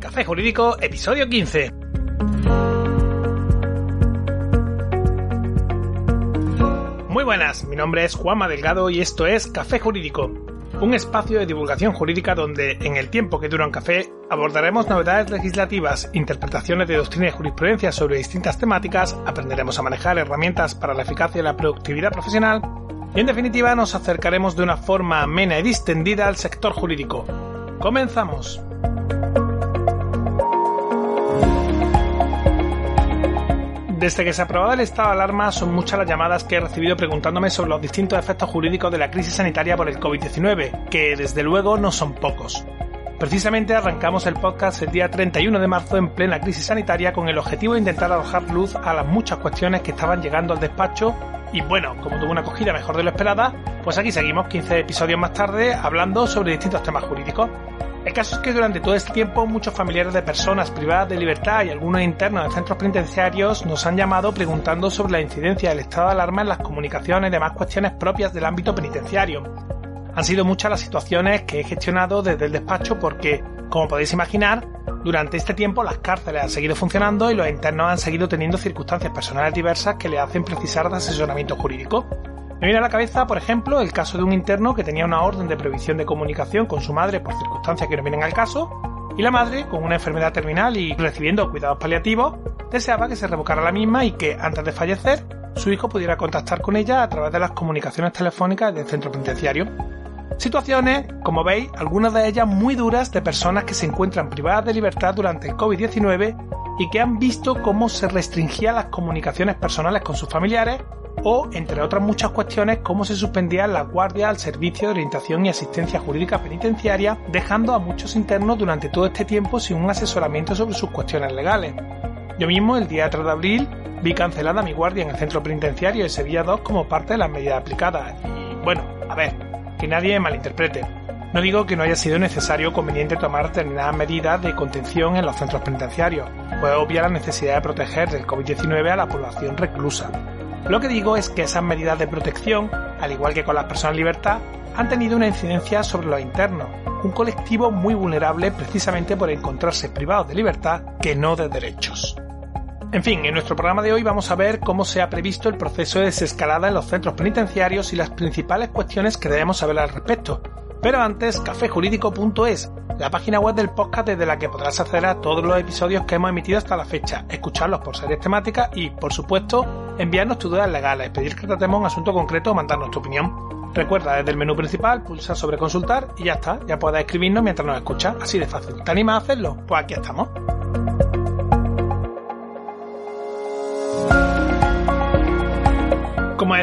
Café Jurídico, episodio 15. Muy buenas, mi nombre es Juanma Delgado y esto es Café Jurídico, un espacio de divulgación jurídica donde, en el tiempo que dura un café, abordaremos novedades legislativas, interpretaciones de doctrina y jurisprudencia sobre distintas temáticas, aprenderemos a manejar herramientas para la eficacia y la productividad profesional y, en definitiva, nos acercaremos de una forma amena y distendida al sector jurídico. ¡Comenzamos! Desde que se aprobó el estado de alarma son muchas las llamadas que he recibido preguntándome sobre los distintos efectos jurídicos de la crisis sanitaria por el COVID-19, que desde luego no son pocos. Precisamente arrancamos el podcast el día 31 de marzo en plena crisis sanitaria con el objetivo de intentar arrojar luz a las muchas cuestiones que estaban llegando al despacho y bueno, como tuvo una acogida mejor de lo esperada, pues aquí seguimos 15 episodios más tarde hablando sobre distintos temas jurídicos. El caso es que durante todo este tiempo muchos familiares de personas privadas de libertad y algunos internos de centros penitenciarios nos han llamado preguntando sobre la incidencia del estado de alarma en las comunicaciones y demás cuestiones propias del ámbito penitenciario. Han sido muchas las situaciones que he gestionado desde el despacho porque, como podéis imaginar, durante este tiempo las cárceles han seguido funcionando y los internos han seguido teniendo circunstancias personales diversas que le hacen precisar de asesoramiento jurídico. Me viene a la cabeza, por ejemplo, el caso de un interno que tenía una orden de prohibición de comunicación con su madre por circunstancias que no vienen al caso, y la madre, con una enfermedad terminal y recibiendo cuidados paliativos, deseaba que se revocara la misma y que, antes de fallecer, su hijo pudiera contactar con ella a través de las comunicaciones telefónicas del centro penitenciario. Situaciones, como veis, algunas de ellas muy duras de personas que se encuentran privadas de libertad durante el COVID-19 y que han visto cómo se restringían las comunicaciones personales con sus familiares o, entre otras muchas cuestiones, cómo se suspendía la guardia al servicio de orientación y asistencia jurídica penitenciaria, dejando a muchos internos durante todo este tiempo sin un asesoramiento sobre sus cuestiones legales. Yo mismo, el día 3 de abril, vi cancelada mi guardia en el centro penitenciario de Sevilla 2 como parte de las medidas aplicadas. Y bueno, a ver, que nadie malinterprete. No digo que no haya sido necesario o conveniente tomar determinadas medidas de contención en los centros penitenciarios, pues obvia la necesidad de proteger del COVID-19 a la población reclusa. Lo que digo es que esas medidas de protección, al igual que con las personas en libertad, han tenido una incidencia sobre los internos, un colectivo muy vulnerable precisamente por encontrarse privados de libertad que no de derechos. En fin, en nuestro programa de hoy vamos a ver cómo se ha previsto el proceso de desescalada en los centros penitenciarios y las principales cuestiones que debemos saber al respecto. Pero antes, cafejurídico.es, la página web del podcast desde la que podrás acceder a todos los episodios que hemos emitido hasta la fecha, escucharlos por series temáticas y, por supuesto, enviarnos tus dudas legales, pedir que tratemos un asunto concreto o mandarnos tu opinión. Recuerda, desde el menú principal, pulsa sobre consultar y ya está, ya puedes escribirnos mientras nos escuchas, así de fácil. ¿Te animas a hacerlo? Pues aquí estamos.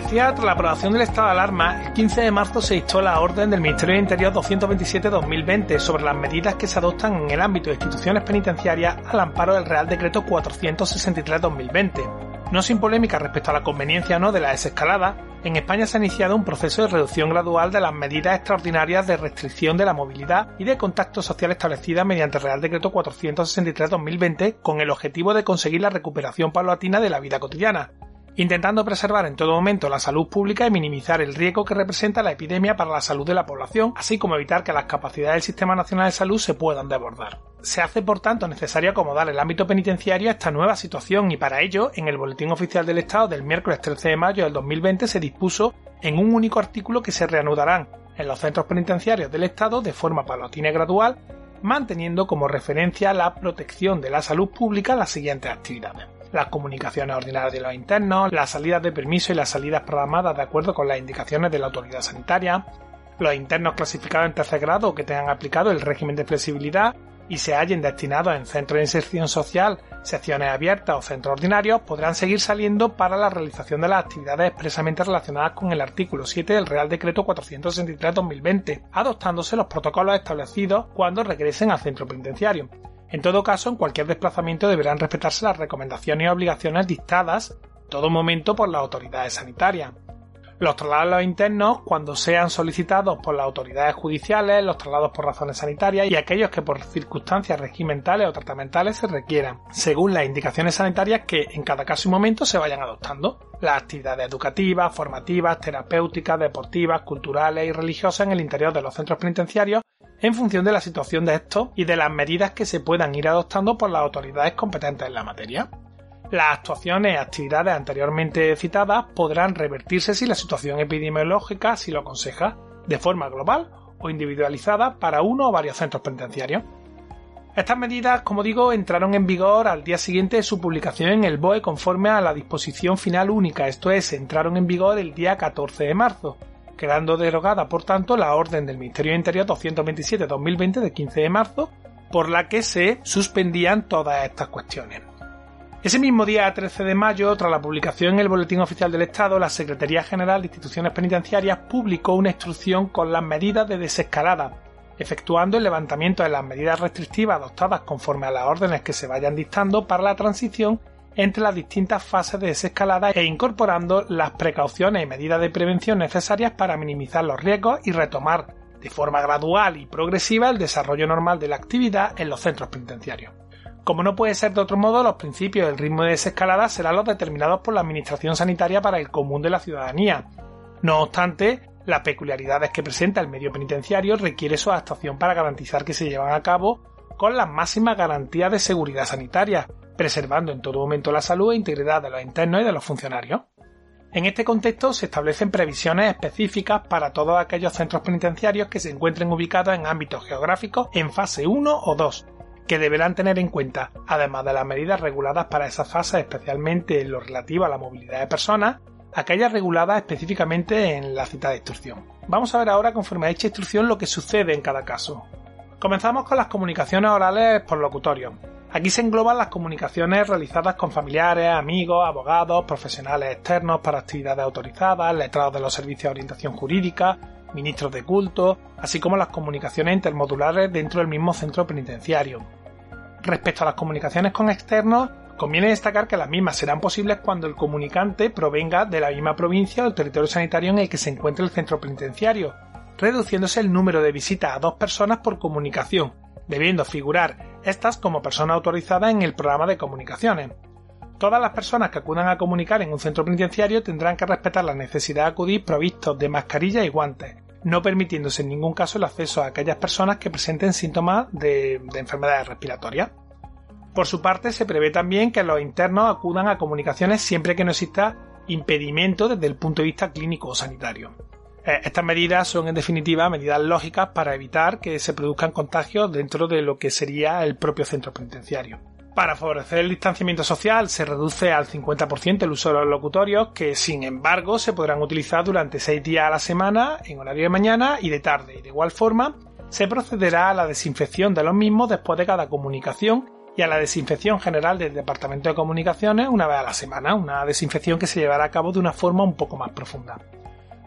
Decía, tras la aprobación del estado de alarma, el 15 de marzo se dictó la orden del Ministerio de Interior 227-2020 sobre las medidas que se adoptan en el ámbito de instituciones penitenciarias al amparo del Real Decreto 463-2020. No sin polémica respecto a la conveniencia o no de la desescalada, en España se ha iniciado un proceso de reducción gradual de las medidas extraordinarias de restricción de la movilidad y de contacto social establecidas mediante el Real Decreto 463-2020 con el objetivo de conseguir la recuperación paulatina de la vida cotidiana, intentando preservar en todo momento la salud pública y minimizar el riesgo que representa la epidemia para la salud de la población, así como evitar que las capacidades del Sistema Nacional de Salud se puedan desbordar. Se hace por tanto necesario acomodar el ámbito penitenciario a esta nueva situación y para ello, en el Boletín Oficial del Estado del miércoles 13 de mayo del 2020 se dispuso en un único artículo que se reanudarán en los centros penitenciarios del Estado de forma paulatina y gradual, manteniendo como referencia la protección de la salud pública las siguientes actividades las comunicaciones ordinarias de los internos, las salidas de permiso y las salidas programadas de acuerdo con las indicaciones de la autoridad sanitaria, los internos clasificados en tercer grado que tengan aplicado el régimen de flexibilidad y se hallen destinados en centros de inserción social, secciones abiertas o centros ordinarios podrán seguir saliendo para la realización de las actividades expresamente relacionadas con el artículo 7 del Real Decreto 463-2020, adoptándose los protocolos establecidos cuando regresen al centro penitenciario. En todo caso, en cualquier desplazamiento deberán respetarse las recomendaciones y obligaciones dictadas en todo momento por las autoridades sanitarias. Los traslados internos, cuando sean solicitados por las autoridades judiciales, los traslados por razones sanitarias y aquellos que por circunstancias regimentales o tratamentales se requieran, según las indicaciones sanitarias que en cada caso y momento se vayan adoptando. Las actividades educativas, formativas, terapéuticas, deportivas, culturales y religiosas en el interior de los centros penitenciarios en función de la situación de estos y de las medidas que se puedan ir adoptando por las autoridades competentes en la materia. Las actuaciones y actividades anteriormente citadas podrán revertirse si la situación epidemiológica así lo aconseja, de forma global o individualizada para uno o varios centros penitenciarios. Estas medidas, como digo, entraron en vigor al día siguiente de su publicación en el BOE conforme a la disposición final única, esto es, entraron en vigor el día 14 de marzo, quedando derogada, por tanto, la orden del Ministerio de Interior 227-2020 de 15 de marzo, por la que se suspendían todas estas cuestiones. Ese mismo día 13 de mayo, tras la publicación en el Boletín Oficial del Estado, la Secretaría General de Instituciones Penitenciarias publicó una instrucción con las medidas de desescalada, efectuando el levantamiento de las medidas restrictivas adoptadas conforme a las órdenes que se vayan dictando para la transición entre las distintas fases de desescalada e incorporando las precauciones y medidas de prevención necesarias para minimizar los riesgos y retomar de forma gradual y progresiva el desarrollo normal de la actividad en los centros penitenciarios. Como no puede ser de otro modo, los principios del ritmo de desescalada serán los determinados por la Administración Sanitaria para el común de la ciudadanía. No obstante, las peculiaridades que presenta el medio penitenciario requiere su adaptación para garantizar que se llevan a cabo con las máximas garantías de seguridad sanitaria, preservando en todo momento la salud e integridad de los internos y de los funcionarios. En este contexto se establecen previsiones específicas para todos aquellos centros penitenciarios que se encuentren ubicados en ámbitos geográficos en fase 1 o 2, que deberán tener en cuenta, además de las medidas reguladas para esa fase, especialmente en lo relativo a la movilidad de personas, aquellas reguladas específicamente en la cita de instrucción. Vamos a ver ahora, conforme a dicha instrucción, lo que sucede en cada caso. Comenzamos con las comunicaciones orales por locutorio. Aquí se engloban las comunicaciones realizadas con familiares, amigos, abogados, profesionales externos para actividades autorizadas, letrados de los servicios de orientación jurídica, ministros de culto, así como las comunicaciones intermodulares dentro del mismo centro penitenciario. Respecto a las comunicaciones con externos, conviene destacar que las mismas serán posibles cuando el comunicante provenga de la misma provincia o del territorio sanitario en el que se encuentre el centro penitenciario, reduciéndose el número de visitas a dos personas por comunicación, debiendo figurar estas como persona autorizada en el programa de comunicaciones. Todas las personas que acudan a comunicar en un centro penitenciario tendrán que respetar la necesidad de acudir provistos de mascarilla y guantes, no permitiéndose en ningún caso el acceso a aquellas personas que presenten síntomas de, enfermedades respiratorias. Por su parte, se prevé también que los internos acudan a comunicaciones siempre que no exista impedimento desde el punto de vista clínico o sanitario. Eh, estas medidas son en definitiva medidas lógicas para evitar que se produzcan contagios dentro de lo que sería el propio centro penitenciario. Para favorecer el distanciamiento social se reduce al 50% el uso de los locutorios que sin embargo se podrán utilizar durante 6 días a la semana en horario de mañana y de tarde y de igual forma se procederá a la desinfección de los mismos después de cada comunicación y a la desinfección general del Departamento de Comunicaciones una vez a la semana, una desinfección que se llevará a cabo de una forma un poco más profunda.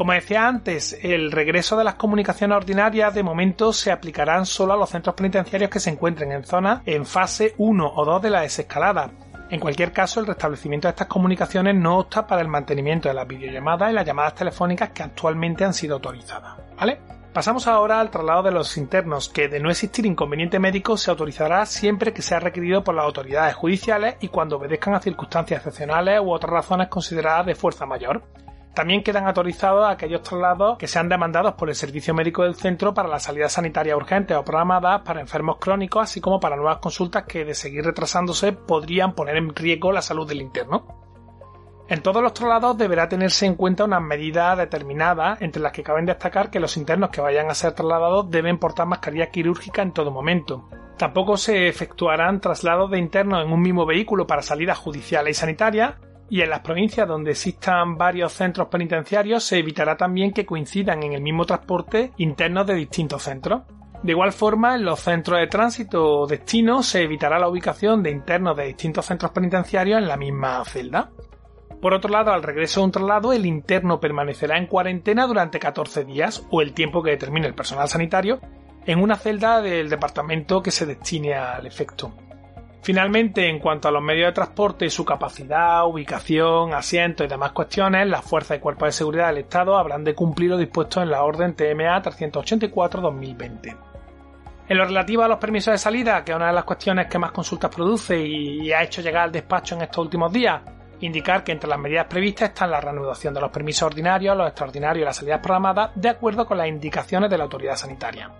Como decía antes, el regreso de las comunicaciones ordinarias de momento se aplicarán solo a los centros penitenciarios que se encuentren en zonas en fase 1 o 2 de la desescalada. En cualquier caso, el restablecimiento de estas comunicaciones no opta para el mantenimiento de las videollamadas y las llamadas telefónicas que actualmente han sido autorizadas. ¿Vale? Pasamos ahora al traslado de los internos, que de no existir inconveniente médico se autorizará siempre que sea requerido por las autoridades judiciales y cuando obedezcan a circunstancias excepcionales u otras razones consideradas de fuerza mayor. También quedan autorizados aquellos traslados que sean demandados por el servicio médico del centro para la salida sanitaria urgente o programadas para enfermos crónicos, así como para nuevas consultas que, de seguir retrasándose, podrían poner en riesgo la salud del interno. En todos los traslados deberá tenerse en cuenta unas medidas determinadas, entre las que caben destacar que los internos que vayan a ser trasladados deben portar mascarilla quirúrgica en todo momento. Tampoco se efectuarán traslados de internos en un mismo vehículo para salidas judiciales y sanitarias, y en las provincias donde existan varios centros penitenciarios se evitará también que coincidan en el mismo transporte internos de distintos centros. De igual forma, en los centros de tránsito o destino se evitará la ubicación de internos de distintos centros penitenciarios en la misma celda. Por otro lado, al regreso de un traslado, el interno permanecerá en cuarentena durante 14 días o el tiempo que determine el personal sanitario en una celda del departamento que se destine al efecto. Finalmente, en cuanto a los medios de transporte y su capacidad, ubicación, asientos y demás cuestiones, las fuerzas y cuerpos de seguridad del Estado habrán de cumplir lo dispuesto en la Orden TMA 384-2020. En lo relativo a los permisos de salida, que es una de las cuestiones que más consultas produce y ha hecho llegar al despacho en estos últimos días, indicar que entre las medidas previstas están la reanudación de los permisos ordinarios, los extraordinarios y las salidas programadas de acuerdo con las indicaciones de la autoridad sanitaria.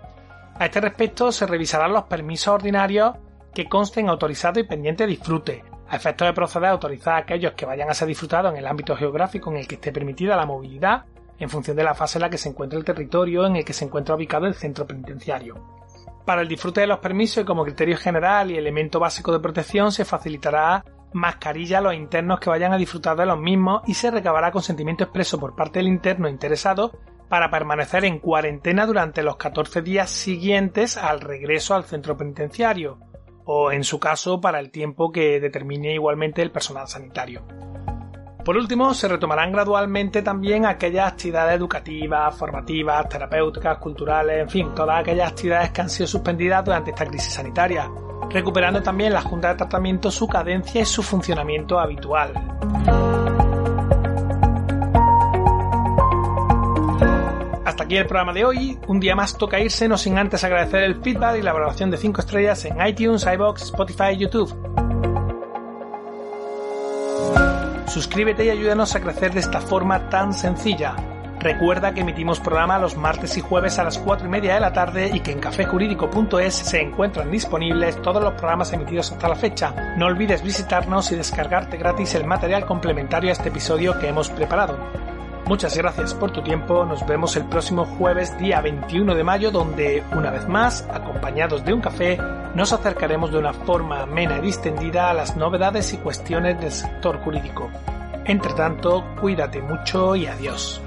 A este respecto se revisarán los permisos ordinarios que consten autorizado y pendiente disfrute, a efectos de proceder a autorizar a aquellos que vayan a ser disfrutados en el ámbito geográfico en el que esté permitida la movilidad, en función de la fase en la que se encuentre el territorio en el que se encuentra ubicado el centro penitenciario. Para el disfrute de los permisos y como criterio general y elemento básico de protección se facilitará mascarilla a los internos que vayan a disfrutar de los mismos y se recabará consentimiento expreso por parte del interno interesado para permanecer en cuarentena durante los 14 días siguientes al regreso al centro penitenciario, o en su caso para el tiempo que determine igualmente el personal sanitario. Por último, se retomarán gradualmente también aquellas actividades educativas, formativas, terapéuticas, culturales, en fin, todas aquellas actividades que han sido suspendidas durante esta crisis sanitaria, recuperando también la Junta de Tratamiento su cadencia y su funcionamiento habitual. Aquí el programa de hoy. Un día más toca irse, no sin antes agradecer el feedback y la valoración de 5 estrellas en iTunes, iBox, Spotify y YouTube. Suscríbete y ayúdanos a crecer de esta forma tan sencilla. Recuerda que emitimos programa los martes y jueves a las 4 y media de la tarde y que en cafejurídico.es se encuentran disponibles todos los programas emitidos hasta la fecha. No olvides visitarnos y descargarte gratis el material complementario a este episodio que hemos preparado. Muchas gracias por tu tiempo, nos vemos el próximo jueves día 21 de mayo donde, una vez más, acompañados de un café, nos acercaremos de una forma amena y distendida a las novedades y cuestiones del sector jurídico. Entre tanto, cuídate mucho y adiós.